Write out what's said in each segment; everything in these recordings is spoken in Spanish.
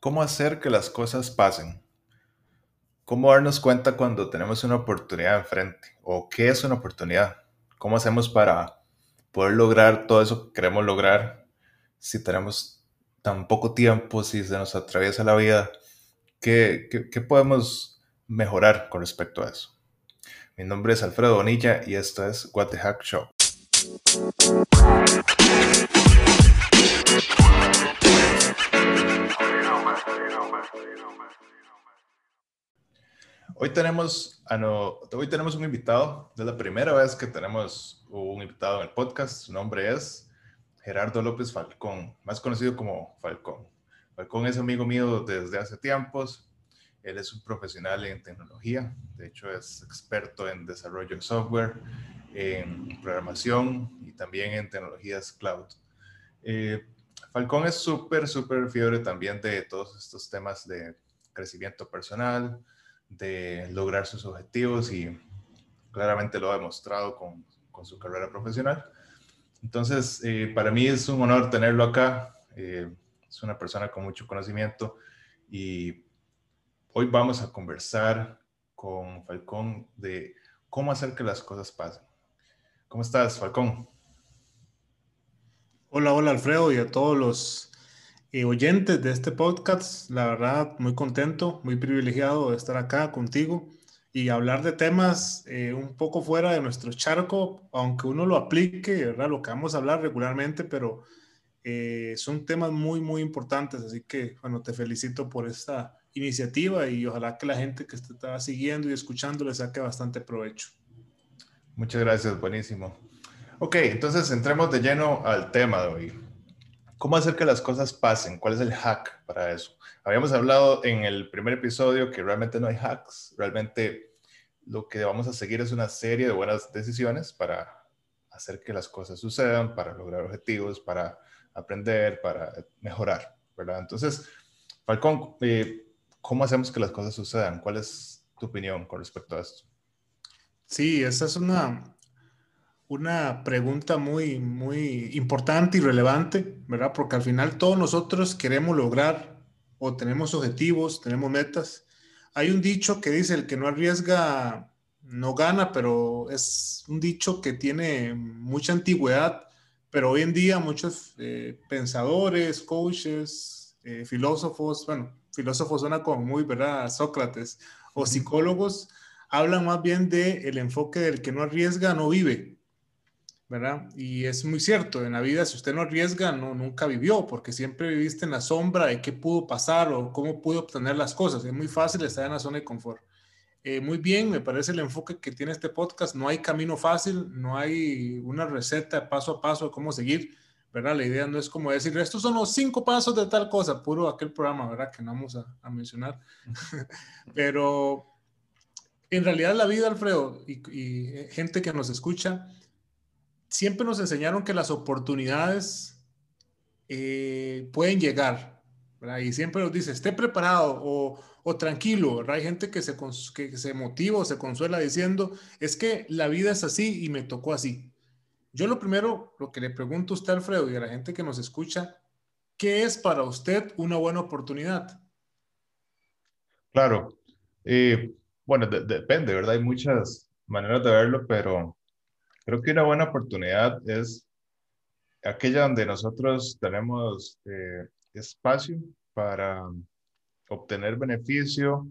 ¿Cómo hacer que las cosas pasen? ¿Cómo darnos cuenta cuando tenemos una oportunidad enfrente? ¿O qué es una oportunidad? ¿Cómo hacemos para poder lograr todo eso que queremos lograr si tenemos tan poco tiempo, si se nos atraviesa la vida? ¿Qué, qué, podemos mejorar con respecto a eso? Mi nombre es Alfredo Bonilla y esto es What the Hack Show. Hoy tenemos, hoy tenemos un invitado. Es la primera vez que tenemos un invitado en el podcast. Su nombre es Gerardo López Falcón, más conocido como Falcón. Falcón es amigo mío desde hace tiempos. Él es un profesional en tecnología. De hecho, es experto en desarrollo de software, en programación y también en tecnologías cloud. Eh, Falcón es súper, súper fiebre también de todos estos temas de crecimiento personal, de lograr sus objetivos y claramente lo ha demostrado con, con su carrera profesional. Entonces, eh, para mí es un honor tenerlo acá. Eh, es una persona con mucho conocimiento y hoy vamos a conversar con Falcón de cómo hacer que las cosas pasen. ¿Cómo estás, Falcón? Hola, hola Alfredo y a todos los eh, oyentes de este podcast. La verdad, muy contento, muy privilegiado de estar acá contigo y hablar de temas eh, un poco fuera de nuestro charco, aunque uno lo aplique, ¿verdad? Lo que vamos a hablar regularmente, pero eh, son temas muy, muy importantes. Así que, bueno, te felicito por esta iniciativa y ojalá que la gente que está siguiendo y escuchando le saque bastante provecho. Muchas gracias, buenísimo. Ok, entonces entremos de lleno al tema de hoy. ¿Cómo hacer que las cosas pasen? ¿Cuál es el hack para eso? Habíamos hablado en el primer episodio que realmente no hay hacks, realmente lo que vamos a seguir es una serie de buenas decisiones para hacer que las cosas sucedan, para lograr objetivos, para aprender, para mejorar, ¿verdad? Entonces, Falcón, eh, ¿cómo hacemos que las cosas sucedan? ¿Cuál es tu opinión con respecto a esto? Sí, esa es una, una pregunta muy, muy importante y relevante, ¿verdad? Porque al final todos nosotros queremos lograr o tenemos objetivos, tenemos metas. Hay un dicho que dice, el que no arriesga no gana, pero es un dicho que tiene mucha antigüedad, pero hoy en día muchos eh, pensadores, coaches, eh, filósofos, bueno, filósofos suena como muy, ¿verdad? Sócrates o psicólogos hablan más bien de el enfoque del que no arriesga no vive. ¿Verdad? Y es muy cierto, en la vida si usted no arriesga, no, nunca vivió, porque siempre viviste en la sombra de qué pudo pasar o cómo pudo obtener las cosas. Es muy fácil estar en la zona de confort. Eh, muy bien, me parece el enfoque que tiene este podcast. No hay camino fácil, no hay una receta paso a paso de cómo seguir, ¿verdad? La idea no es como decir, estos son los cinco pasos de tal cosa, puro aquel programa, ¿verdad? Que no vamos a, mencionar. Pero en realidad la vida, Alfredo, y, y gente que nos escucha, siempre nos enseñaron que las oportunidades eh, pueden llegar. Y siempre nos dice, esté preparado o, o tranquilo. Hay gente que se, que se motiva o se consuela diciendo, es que la vida es así y me tocó así. Yo lo primero, lo que le pregunto a usted, Alfredo, y a la gente que nos escucha, ¿qué es para usted una buena oportunidad? Claro. Eh, bueno, depende, ¿verdad? Hay muchas maneras de verlo, pero Creo que una buena oportunidad es aquella donde nosotros tenemos eh, espacio para obtener beneficio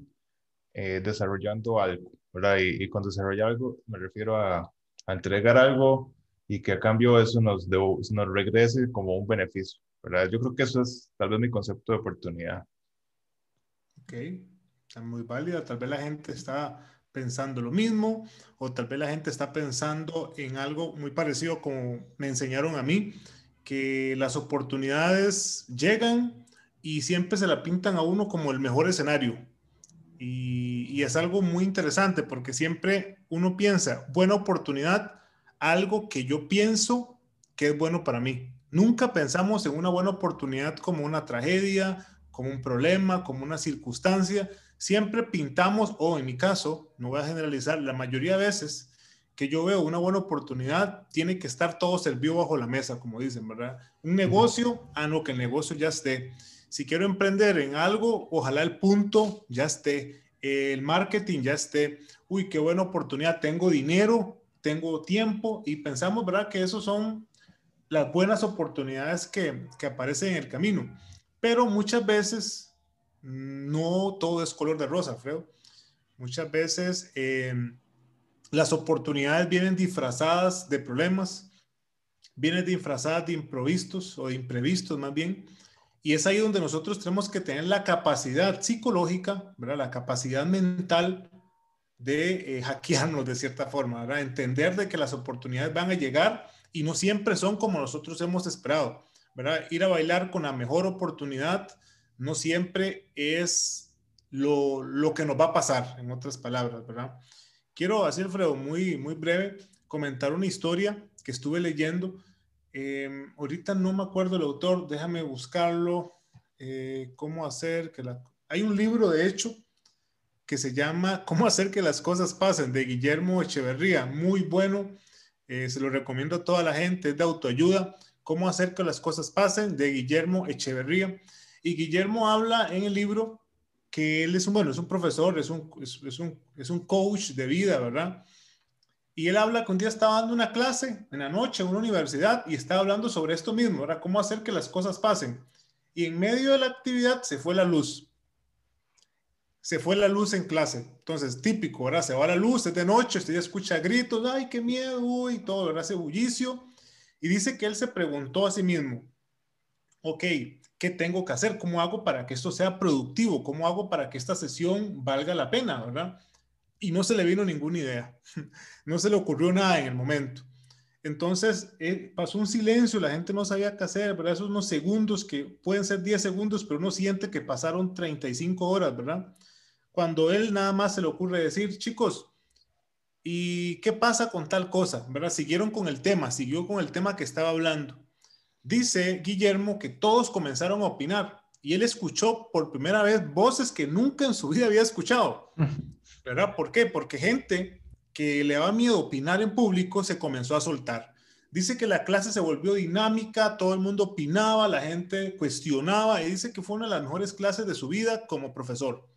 eh, desarrollando algo. Y, y, con desarrollar algo me refiero a, entregar algo y que a cambio eso nos, nos regrese como un beneficio, ¿verdad? Yo creo que eso es tal vez mi concepto de oportunidad. Ok, está muy válida. Tal vez la gente está pensando lo mismo o tal vez la gente está pensando en algo muy parecido como me enseñaron a mí, que las oportunidades llegan y siempre se la pintan a uno como el mejor escenario. Y, y es algo muy interesante porque siempre uno piensa, buena oportunidad, algo que yo pienso que es bueno para mí. Nunca pensamos en una buena oportunidad como una tragedia, como un problema, como una circunstancia, siempre pintamos, o en mi caso, no voy a generalizar, la mayoría de veces que yo veo una buena oportunidad, tiene que estar todo servido bajo la mesa, como dicen, ¿verdad? Un negocio, ah, no, que el negocio ya esté. Si quiero emprender en algo, ojalá el punto ya esté, el marketing ya esté. Uy, qué buena oportunidad, tengo dinero, tengo tiempo y pensamos, ¿verdad? Que esos son las buenas oportunidades que, que aparecen en el camino. Pero muchas veces no todo es color de rosa, Fredo. Muchas veces eh, las oportunidades vienen disfrazadas de problemas, vienen disfrazadas de improvistos o de imprevistos más bien. Y es ahí donde nosotros tenemos que tener la capacidad psicológica, la capacidad mental de eh, hackearnos de cierta forma, ¿verdad? entender de que las oportunidades van a llegar y no siempre son como nosotros hemos esperado. ¿verdad? Ir a bailar con la mejor oportunidad no siempre es lo, lo que nos va a pasar, en otras palabras, ¿verdad? Quiero hacer, Fredo, muy, muy breve, comentar una historia que estuve leyendo. Em, ahorita no me acuerdo el autor, déjame buscarlo. Eh, ¿Cómo hacer que la... Hay un libro, de hecho, que se llama ¿Cómo hacer que las cosas pasen? de Guillermo Echeverría. Muy bueno, eh, se lo recomiendo a toda la gente, es de autoayuda. ¿Cómo hacer que las cosas pasen? de Guillermo Echeverría. Y Guillermo habla en el libro que él es un, bueno, es un profesor, es un, es, un, es un coach de vida, ¿verdad? Y él habla que un día estaba dando una clase en la noche en una universidad y estaba hablando sobre esto mismo, ¿verdad? Cómo hacer que las cosas pasen. Y en medio de la actividad se fue la luz. Se fue la luz en clase. Entonces, típico, ¿verdad? Se va la luz, es de noche, usted ya escucha gritos, ay, qué miedo, y todo, ¿verdad? Hace bullicio. Y dice que él se preguntó a sí mismo, ok, ¿qué tengo que hacer? ¿Cómo hago para que esto sea productivo? ¿Cómo hago para que esta sesión valga la pena? ¿Verdad? Y no se le vino ninguna idea. No se le ocurrió nada en el momento. Entonces eh, pasó un silencio, la gente no sabía qué hacer, ¿verdad? Esos unos segundos que pueden ser 10 segundos, pero uno siente que pasaron 35 horas, ¿verdad? Cuando él nada más se le ocurre decir, chicos, ¿y qué pasa con tal cosa? ¿Verdad? Siguieron con el tema, siguió con el tema que estaba hablando. Dice Guillermo que todos comenzaron a opinar y él escuchó por primera vez voces que nunca en su vida había escuchado. ¿Verdad? ¿Por qué? Porque gente que le daba miedo opinar en público se comenzó a soltar. Dice que la clase se volvió dinámica, todo el mundo opinaba, la gente cuestionaba y dice que fue una de las mejores clases de su vida como profesor.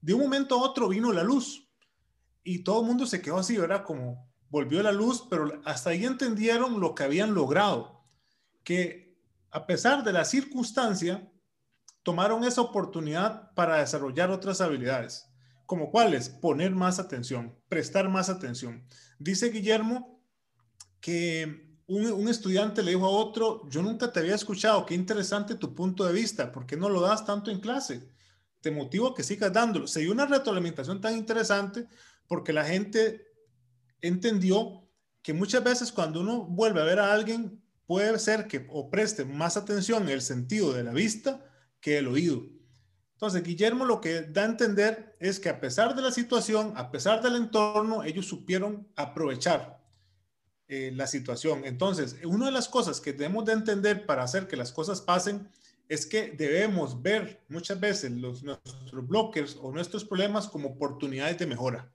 De un momento a otro vino la luz y todo el mundo se quedó así, ¿verdad? Como volvió la luz, pero hasta ahí entendieron lo que habían logrado que a pesar de la circunstancia, tomaron esa oportunidad para desarrollar otras habilidades, como cuáles, poner más atención, prestar más atención. Dice Guillermo que un, estudiante le dijo a otro, yo nunca te había escuchado, qué interesante tu punto de vista, ¿por qué no lo das tanto en clase? Te motivo a que sigas dándolo. Se dio una retroalimentación tan interesante porque la gente entendió que muchas veces cuando uno vuelve a ver a alguien puede ser que o preste más atención el sentido de la vista que el oído. Entonces, Guillermo lo que da a entender es que a pesar de la situación, a pesar del entorno, ellos supieron aprovechar eh, la situación. Entonces, una de las cosas que debemos de entender para hacer que las cosas pasen es que debemos ver muchas veces los, nuestros blockers o nuestros problemas como oportunidades de mejora.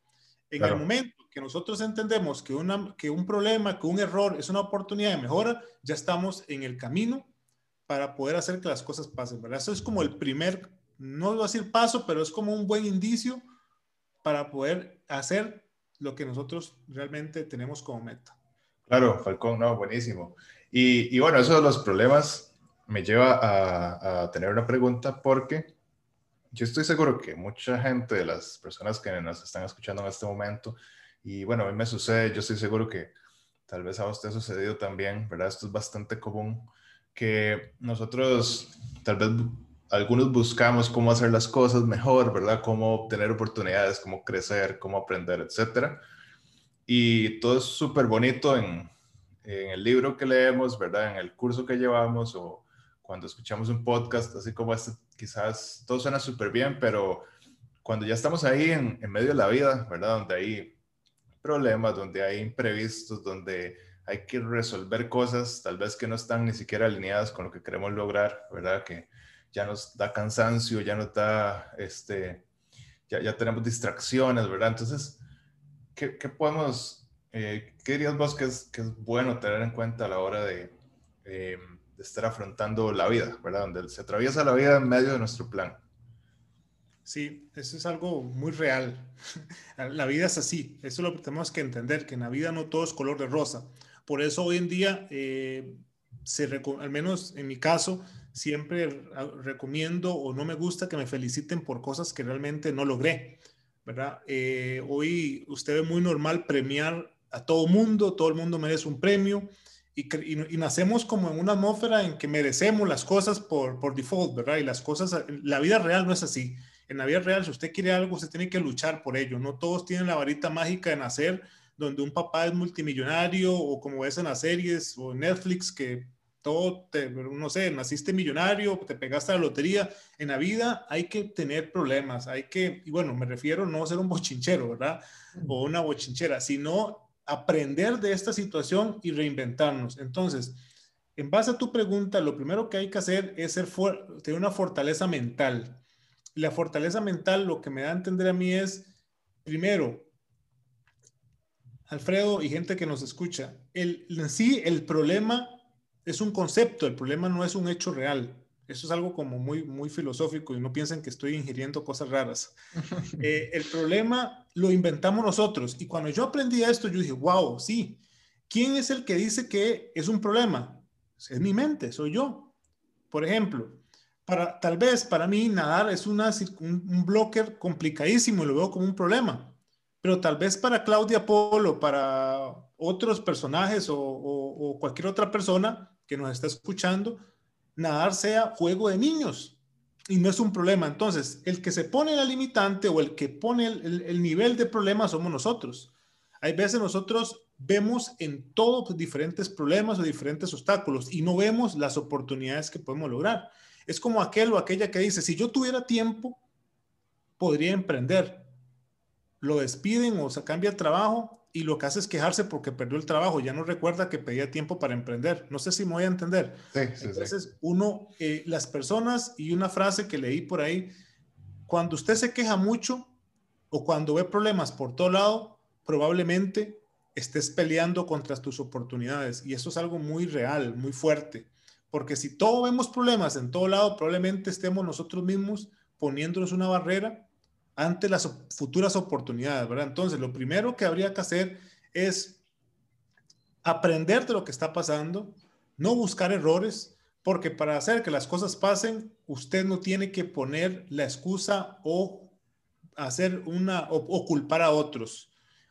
En el momento que nosotros entendemos que, una, que un problema, que un error es una oportunidad de mejora, ya estamos en el camino para poder hacer que las cosas pasen, ¿verdad? Eso es como el primer, no voy a decir paso, pero es como un buen indicio para poder hacer lo que nosotros realmente tenemos como meta. Claro, Falcón, no, buenísimo. Y, y bueno, eso de los problemas me lleva a, a tener una pregunta porque yo estoy seguro que mucha gente de las personas que nos están escuchando en este momento, y bueno, a mí me sucede, yo estoy seguro que tal vez a usted ha sucedido también, ¿verdad? Esto es bastante común, que nosotros tal vez algunos buscamos cómo hacer las cosas mejor, ¿verdad? Cómo obtener oportunidades, cómo crecer, cómo aprender, etcétera. Y todo es súper bonito en, en el libro que leemos, ¿verdad? En el curso que llevamos o cuando escuchamos un podcast así como este, quizás todo suena súper bien, pero cuando ya estamos ahí en, en, medio de la vida, ¿verdad? Donde hay problemas, donde hay imprevistos, donde hay que resolver cosas tal vez que no están ni siquiera alineadas con lo que queremos lograr, ¿verdad? Que ya nos da cansancio, ya nos da, este, ya, ya tenemos distracciones, ¿verdad? Entonces, ¿qué, qué podemos, eh, qué dirías vos que es, que es bueno tener en cuenta a la hora de... Eh, estar afrontando la vida, ¿verdad? Donde se atraviesa la vida en medio de nuestro plan. Sí, eso es algo muy real. La vida es así, eso es lo tenemos que entender, que en la vida no todo es color de rosa. Por eso hoy en día, eh, se, al menos en mi caso, siempre recomiendo o no me gusta que me feliciten por cosas que realmente no logré, ¿verdad? Eh, hoy usted ve muy normal premiar a todo mundo, todo el mundo merece un premio y, y, nacemos como en una atmósfera en que merecemos las cosas por, por default, ¿verdad? Y las cosas, la vida real no es así. En la vida real, si usted quiere algo, usted tiene que luchar por ello. No todos tienen la varita mágica de nacer donde un papá es multimillonario o como ves en las series o Netflix que todo, te, no sé, naciste millonario, te pegaste a la lotería. En la vida hay que tener problemas, hay que, y bueno, me refiero no ser un bochinchero, ¿verdad? O una bochinchera, sino aprender de esta situación y reinventarnos. Entonces, en base a tu pregunta, lo primero que hay que hacer es ser tener una fortaleza mental. La fortaleza mental lo que me da a entender a mí es, primero, Alfredo y gente que nos escucha, el, en sí el problema es un concepto, el problema no es un hecho real. Eso es algo como muy, muy filosófico y no piensen que estoy ingiriendo cosas raras. Eh, el problema lo inventamos nosotros. Y cuando yo aprendí esto, yo dije, wow, sí. ¿Quién es el que dice que es un problema? Es mi mente, soy yo. Por ejemplo, para, tal vez para mí nadar es una, un, un blocker complicadísimo y lo veo como un problema. Pero tal vez para Claudia Polo, para otros personajes o, o cualquier otra persona que nos está escuchando, nadar sea juego de niños y no es un problema. Entonces, el que se pone la limitante o el que pone el, nivel de problema somos nosotros. Hay veces nosotros vemos en todos diferentes problemas o diferentes obstáculos y no vemos las oportunidades que podemos lograr. Es como aquel o aquella que dice, si yo tuviera tiempo, podría emprender. Lo despiden o se cambia el trabajo y lo que hace es quejarse porque perdió el trabajo, ya no recuerda que pedía tiempo para emprender. No sé si me voy a entender. Sí, sí, Entonces, uno, eh, las personas y una frase que leí por ahí, cuando usted se queja mucho o cuando ve problemas por todo lado, probablemente estés peleando contra tus oportunidades y eso es algo muy real, muy fuerte, porque si todos vemos problemas en todo lado, probablemente estemos nosotros mismos poniéndonos una barrera ante las futuras oportunidades, ¿verdad? Entonces, lo primero que habría que hacer es aprender de lo que está pasando, no buscar errores, porque para hacer que las cosas pasen, usted no tiene que poner la excusa o hacer una o, culpar a otros.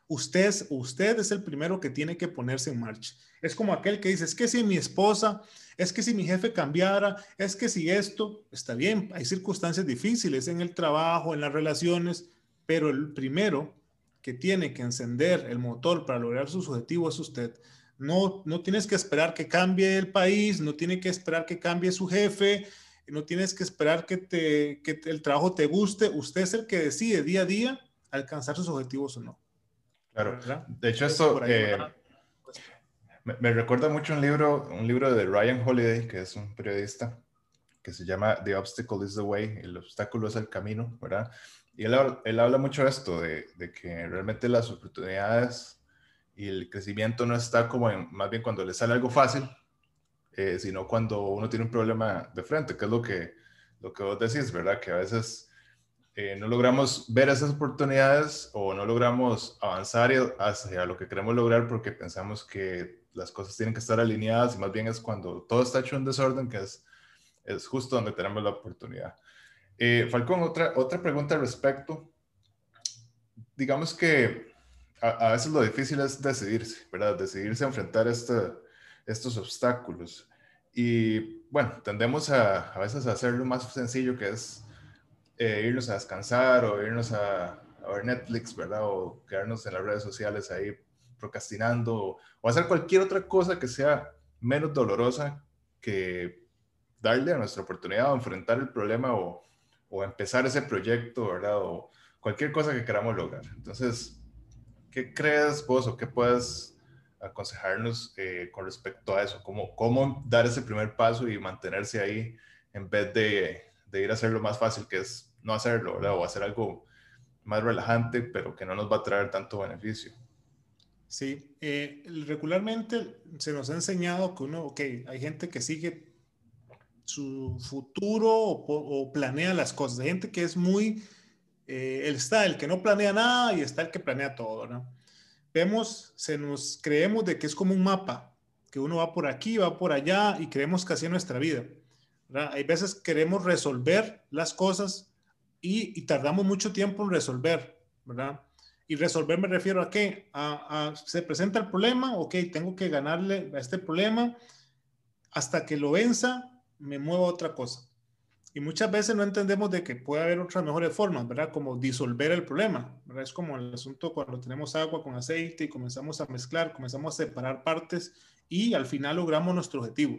Usted, usted es el primero que tiene que ponerse en marcha. Es como aquel que dice, es que si mi esposa es que si mi jefe cambiara, es que si esto, está bien, hay circunstancias difíciles en el trabajo, en las relaciones, pero el primero que tiene que encender el motor para lograr sus objetivos es usted. No, no tienes que esperar que cambie el país, no tiene que esperar que cambie su jefe, no tienes que esperar que el trabajo te guste. Usted es el que decide día a día alcanzar sus objetivos o no. Claro. De hecho, esto, me, recuerda mucho un libro, un libro de Ryan Holiday, que es un periodista, que se llama The Obstacle is the Way, el obstáculo es el camino, ¿verdad? Y él, él habla mucho de esto, de, de, que realmente las oportunidades y el crecimiento no está como en, más bien cuando le sale algo fácil, eh, sino cuando uno tiene un problema de frente, que es lo que, lo que vos decís, ¿verdad? Que a veces eh, no logramos ver esas oportunidades o no logramos avanzar hacia lo que queremos lograr porque pensamos que las cosas tienen que estar alineadas y más bien es cuando todo está hecho en desorden que es, es justo donde tenemos la oportunidad. Eh, Falcón, otra, otra pregunta al respecto. Digamos que a, veces lo difícil es decidirse, ¿verdad? Decidirse a enfrentar este, estos obstáculos. Y bueno, tendemos a, a veces a hacerlo más sencillo, que es eh, irnos a descansar o irnos a, a, ver Netflix, ¿verdad? O quedarnos en las redes sociales ahí procrastinando o, hacer cualquier otra cosa que sea menos dolorosa que darle a nuestra oportunidad o enfrentar el problema o, o, empezar ese proyecto, ¿verdad? O cualquier cosa que queramos lograr. Entonces, ¿qué crees vos o qué puedes aconsejarnos eh, con respecto a eso? ¿Cómo, ¿Cómo dar ese primer paso y mantenerse ahí en vez de, de ir a hacerlo más fácil, que es no hacerlo, ¿verdad? O hacer algo más relajante, pero que no nos va a traer tanto beneficio. Sí, eh, regularmente se nos ha enseñado que uno, ok, hay gente que sigue su futuro o, planea las cosas. Hay gente que es muy, eh, está el que no planea nada y está el que planea todo, ¿no? Vemos, se nos creemos de que es como un mapa, que uno va por aquí, va por allá y creemos que así es nuestra vida. Hay veces queremos resolver las cosas y, tardamos mucho tiempo en resolver, ¿verdad? Y resolver me refiero a qué? Se presenta el problema, ok, tengo que ganarle a este problema hasta que lo venza, me muevo a otra cosa. Y muchas veces no entendemos de que puede haber otras mejores formas, ¿verdad? Como disolver el problema. Es como el asunto cuando tenemos agua con aceite y comenzamos a mezclar, comenzamos a separar partes y al final logramos nuestro objetivo.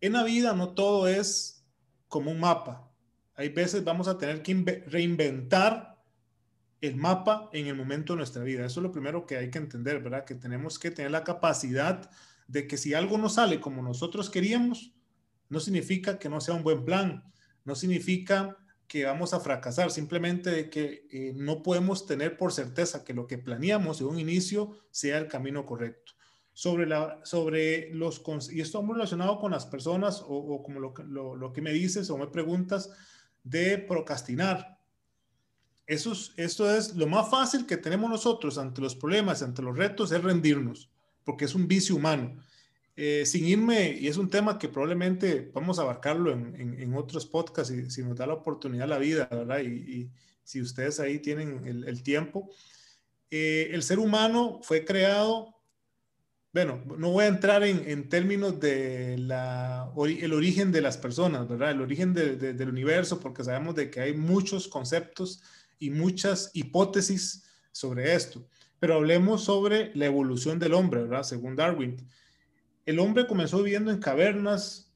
En la vida no todo es como un mapa. Hay veces vamos a tener que reinventar el mapa en el momento de nuestra vida. Eso es lo primero que hay que entender, ¿verdad? Que tenemos que tener la capacidad de que si algo no sale como nosotros queríamos, no significa que no sea un buen plan, no significa que vamos a fracasar, simplemente que eh, no podemos tener por certeza que lo que planeamos en un inicio sea el camino correcto sobre, la, sobre los, y esto muy relacionado con las personas o, como lo, lo, lo, que me dices o me preguntas de procrastinar. Eso es, esto es lo más fácil que tenemos nosotros ante los problemas, ante los retos, es rendirnos, porque es un vicio humano. Eh, sin irme, y es un tema que probablemente vamos a abarcarlo en, en, otros podcasts, y, si nos da la oportunidad la vida, ¿verdad? Y, si ustedes ahí tienen el, el tiempo. Eh, el ser humano fue creado bueno, no voy a entrar en, términos de origen de las personas, ¿verdad? El origen del universo, porque sabemos de que hay muchos conceptos y muchas hipótesis sobre esto. Pero hablemos sobre la evolución del hombre, ¿verdad? Según Darwin. El hombre comenzó viviendo en cavernas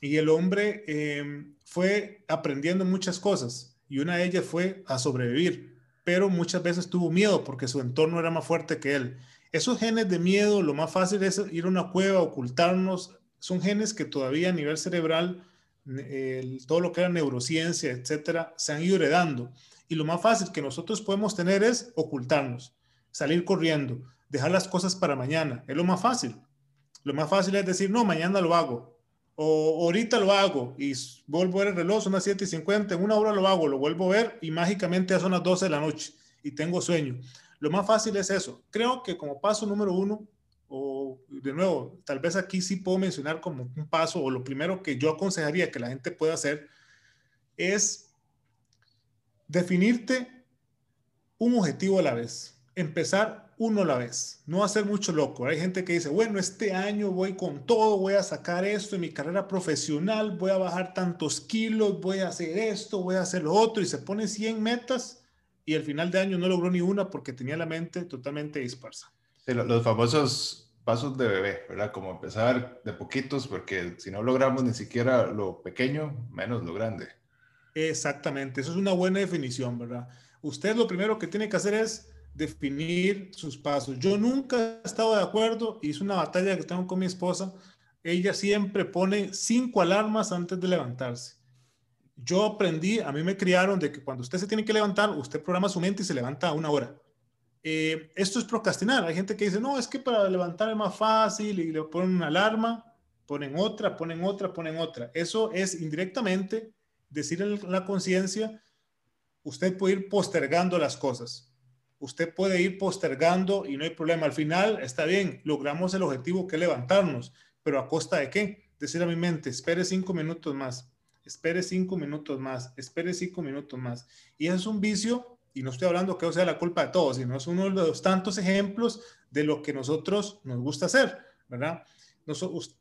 y el hombre em, fue aprendiendo muchas cosas y una de ellas fue a sobrevivir, pero muchas veces tuvo miedo porque su entorno era más fuerte que él esos genes de miedo, lo más fácil es ir a una cueva, ocultarnos. Son genes que todavía a nivel cerebral, todo lo que era neurociencia, etcétera, se han ido heredando. Y lo más fácil que nosotros podemos tener es ocultarnos, salir corriendo, dejar las cosas para mañana. Es lo más fácil. Lo más fácil es decir, no, mañana lo hago. O ahorita lo hago y vuelvo a ver el reloj, son las 7 y 50, en una hora lo hago, lo vuelvo a ver y mágicamente ya son las 12 de la noche y tengo sueño. Lo más fácil es eso. Creo que como paso número uno, o de nuevo, tal vez aquí sí puedo mencionar como un paso, o lo primero que yo aconsejaría que la gente pueda hacer, es definirte un objetivo a la vez, empezar uno a la vez, no hacer mucho loco. Hay gente que dice, bueno, este año voy con todo, voy a sacar esto en mi carrera profesional, voy a bajar tantos kilos, voy a hacer esto, voy a hacer lo otro, y se pone 100 metas y al final de año no logró ni una porque tenía la mente totalmente dispersa. Sí, los famosos pasos de bebé, ¿verdad? Como empezar de poquitos, porque si no logramos ni siquiera lo pequeño, menos lo grande. Exactamente, eso es una buena definición, ¿verdad? Usted lo primero que tiene que hacer es definir sus pasos. Yo nunca he estado de acuerdo, y es una batalla que tengo con mi esposa, ella siempre pone cinco alarmas antes de levantarse yo aprendí, a mí me criaron de que cuando usted se tiene que levantar, usted programa su mente y se levanta a una hora. Eh, esto es procrastinar. Hay gente que dice, no, es que para levantar es más fácil y le ponen una alarma, ponen otra, ponen otra, ponen otra. Eso es indirectamente decir en la conciencia, usted puede ir postergando las cosas. Usted puede ir postergando y no hay problema. Al final está bien, logramos el objetivo que es levantarnos, pero a costa de qué? Decir a mi mente, espere cinco minutos más espere cinco minutos más, espere cinco minutos más. Y eso es un vicio, y no estoy hablando que sea la culpa de todos, sino es uno de los tantos ejemplos de lo que nosotros nos gusta hacer, ¿verdad?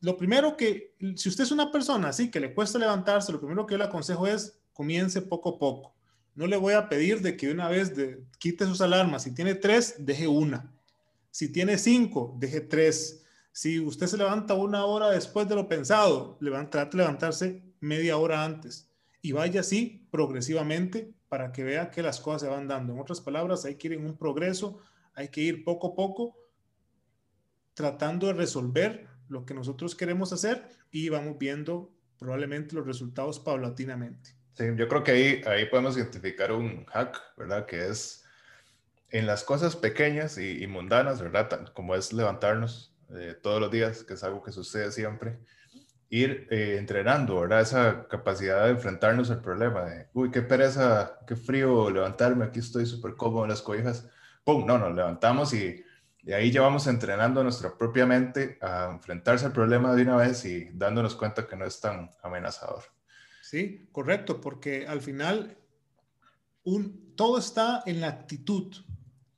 lo primero que, si usted es una persona así que le cuesta levantarse, lo primero que yo le aconsejo es comience poco a poco. No le voy a pedir de que una vez de, quite sus alarmas. Si tiene tres, deje una. Si tiene cinco, deje tres. Si usted se levanta una hora después de lo pensado, trate de levantarse media hora antes y vaya así progresivamente para que vea que las cosas se van dando. En otras palabras, hay que ir en un progreso, hay que ir poco a poco tratando de resolver lo que nosotros queremos hacer y vamos viendo probablemente los resultados paulatinamente. Sí, yo creo que ahí, ahí podemos identificar un hack, ¿verdad? Que es en las cosas pequeñas y, mundanas, ¿verdad? Como es levantarnos eh, todos los días, que es algo que sucede siempre ir eh, entrenando, ¿verdad? Esa capacidad de enfrentarnos al problema de, uy, qué pereza, qué frío levantarme, aquí estoy súper cómodo en las cobijas. ¡Pum! No, nos levantamos y, ahí ya vamos entrenando nuestra propia mente a enfrentarse al problema de una vez y dándonos cuenta que no es tan amenazador. Sí, correcto, porque al final un, todo está en la actitud,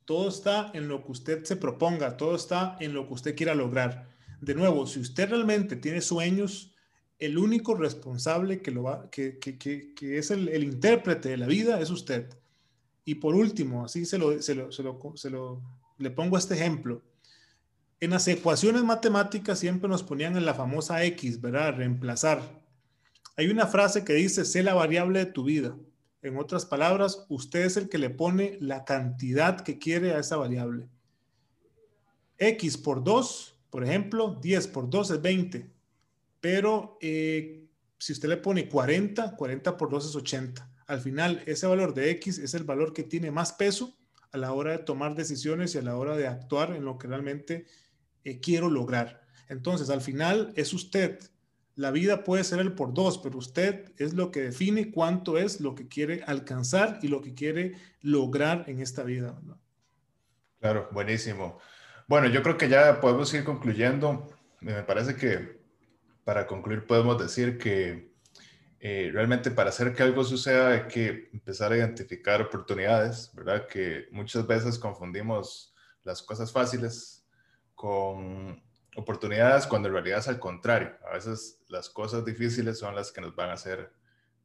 todo está en lo que usted se proponga, todo está en lo que usted quiera lograr. De nuevo, si usted realmente tiene sueños, el único responsable que, lo va, que, que, es el, el, intérprete de la vida es usted. Y por último, así se lo, se lo, se lo, se lo le pongo este ejemplo. En las ecuaciones matemáticas siempre nos ponían en la famosa X, ¿verdad? Reemplazar. Hay una frase que dice, sé la variable de tu vida. En otras palabras, usted es el que le pone la cantidad que quiere a esa variable. X por 2, por ejemplo, 10 por 2 es 20. Pero eh, si usted le pone 40, 40 por 2 es 80. Al final, ese valor de X es el valor que tiene más peso a la hora de tomar decisiones y a la hora de actuar en lo que realmente eh, quiero lograr. Entonces, al final es usted la vida puede ser el por dos, pero usted es lo que define cuánto es lo que quiere alcanzar y lo que quiere lograr en esta vida. Claro, buenísimo. Bueno, yo creo que ya podemos ir concluyendo. Me parece que para concluir podemos decir que eh, realmente para hacer que algo suceda hay que empezar a identificar oportunidades, ¿verdad? Que muchas veces confundimos las cosas fáciles con oportunidades cuando en realidad es al contrario. A veces las cosas difíciles son las que nos van a hacer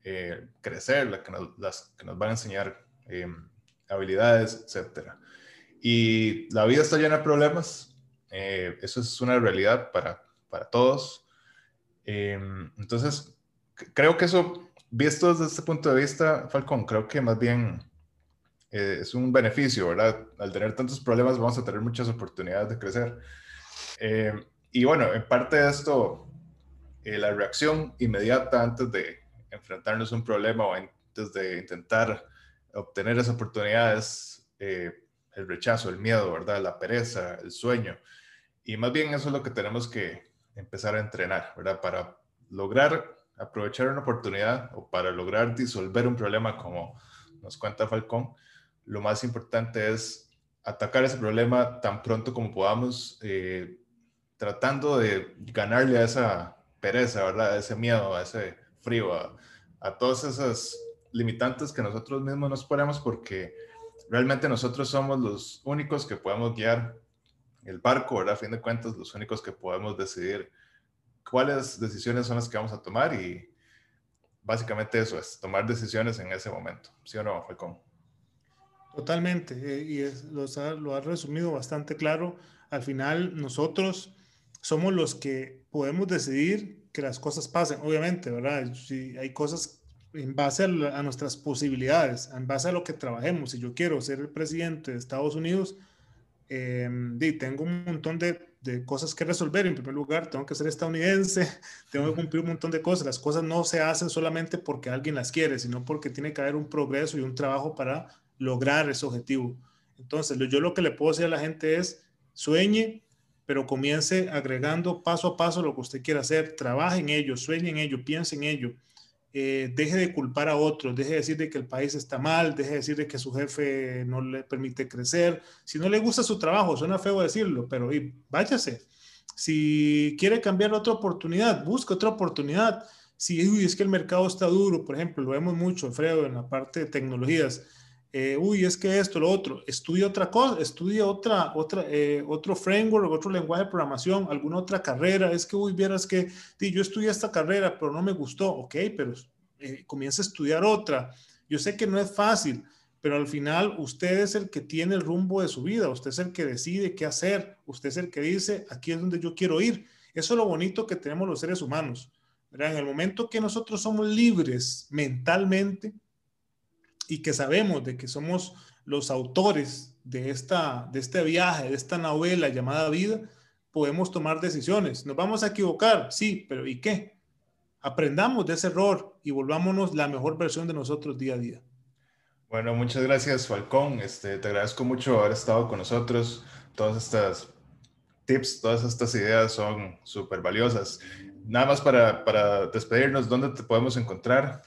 eh, crecer, las que, nos, las que nos van a enseñar eh, habilidades, etc. Y la vida está llena de problemas. Eh, eso es una realidad para, para todos. entonces, creo que eso, visto desde este punto de vista, Falcón, creo que más bien es un beneficio, ¿verdad? Al tener tantos problemas vamos a tener muchas oportunidades de crecer. Eh, y bueno, en parte de esto, eh, la reacción inmediata antes de enfrentarnos a un problema o antes de intentar obtener esa oportunidad es eh, el rechazo, el miedo, ¿verdad? La pereza, el sueño. Y más bien eso es lo que tenemos que empezar a entrenar, ¿verdad? Para lograr aprovechar una oportunidad o para lograr disolver un problema como nos cuenta Falcón, lo más importante es atacar ese problema tan pronto como podamos, eh, tratando de ganarle a esa pereza, ¿verdad? A ese miedo, a ese frío, a, a todas esas limitantes que nosotros mismos nos ponemos porque realmente nosotros somos los únicos que podemos guiar el barco, ¿verdad? A fin de cuentas, los únicos que podemos decidir cuáles decisiones son las que vamos a tomar y básicamente eso es, tomar decisiones en ese momento. ¿Sí o no, Falcón? Totalmente, eh, y es, lo, lo ha resumido bastante claro. Al final, nosotros somos los que podemos decidir que las cosas pasen, obviamente, ¿verdad? Si hay cosas en base a, nuestras posibilidades, en base a lo que trabajemos. Si yo quiero ser el presidente de Estados Unidos, eh, tengo un montón de, de, cosas que resolver. En primer lugar, tengo que ser estadounidense, tengo que cumplir un montón de cosas. Las cosas no se hacen solamente porque alguien las quiere, sino porque tiene que haber un progreso y un trabajo para lograr ese objetivo. Entonces, yo lo que le puedo decir a la gente es, sueñe, pero comience agregando paso a paso lo que usted quiera hacer, trabaje en ello, sueñe en ello, piense en ello, eh, deje de culpar a otros, deje de decir de que el país está mal, deje de decir de que su jefe no le permite crecer, si no le gusta su trabajo, suena feo decirlo, pero y, váyase. Si quiere cambiar otra oportunidad, busque otra oportunidad. Si es que el mercado está duro, por ejemplo, lo vemos mucho, Fredo, en la parte de tecnologías eh, uy, es que esto, lo otro, estudia otra cosa, estudia otra, otra, eh, otro framework, otro lenguaje de programación, alguna otra carrera, es que, uy, vieras que yo estudié esta carrera, pero no me gustó, ok, pero eh, comienza a estudiar otra. Yo sé que no es fácil, pero al final usted es el que tiene el rumbo de su vida, usted es el que decide qué hacer, usted es el que dice, aquí es donde yo quiero ir. Eso es lo bonito que tenemos los seres humanos. En el momento que nosotros somos libres mentalmente, y que sabemos de que somos los autores de, esta, de este viaje, de esta novela llamada vida, podemos tomar decisiones. Nos vamos a equivocar, sí, pero ¿y qué? Aprendamos de ese error y volvámonos la mejor versión de nosotros día a día. Bueno, muchas gracias, Falcón. Este, te agradezco mucho haber estado con nosotros. Todas estas tips, todas estas ideas son súper valiosas. nada más para, para despedirnos, ¿dónde te podemos encontrar?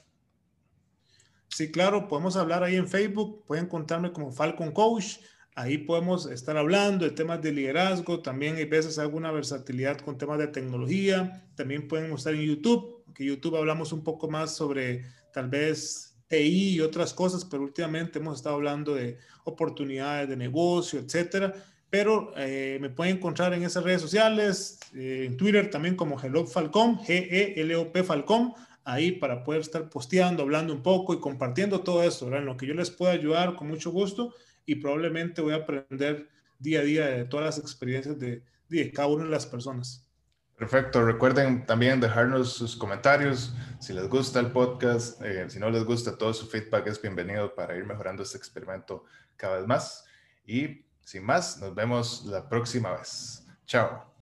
Sí, claro, podemos hablar ahí en Facebook, pueden encontrarme como Falcon Coach, ahí podemos estar hablando de temas de liderazgo, también hay veces alguna versatilidad con temas de tecnología, también pueden estar en YouTube, que YouTube hablamos un poco más sobre tal vez TI y otras cosas, pero últimamente hemos estado hablando de oportunidades de negocio, etcétera. Pero eh, me pueden encontrar en esas redes sociales, eh, en Twitter también como Hello Falcom, G-E-L-O-P Falcom, ahí para poder estar posteando, hablando un poco y compartiendo todo esto, ¿verdad? En lo que yo les pueda ayudar con mucho gusto y probablemente voy a aprender día a día de todas las experiencias de, de cada una de las personas. Perfecto. Recuerden también dejarnos sus comentarios si les gusta el podcast. Eh, si no les gusta, todo su feedback es bienvenido para ir mejorando este experimento cada vez más. Y sin más, nos vemos la próxima vez. Chao.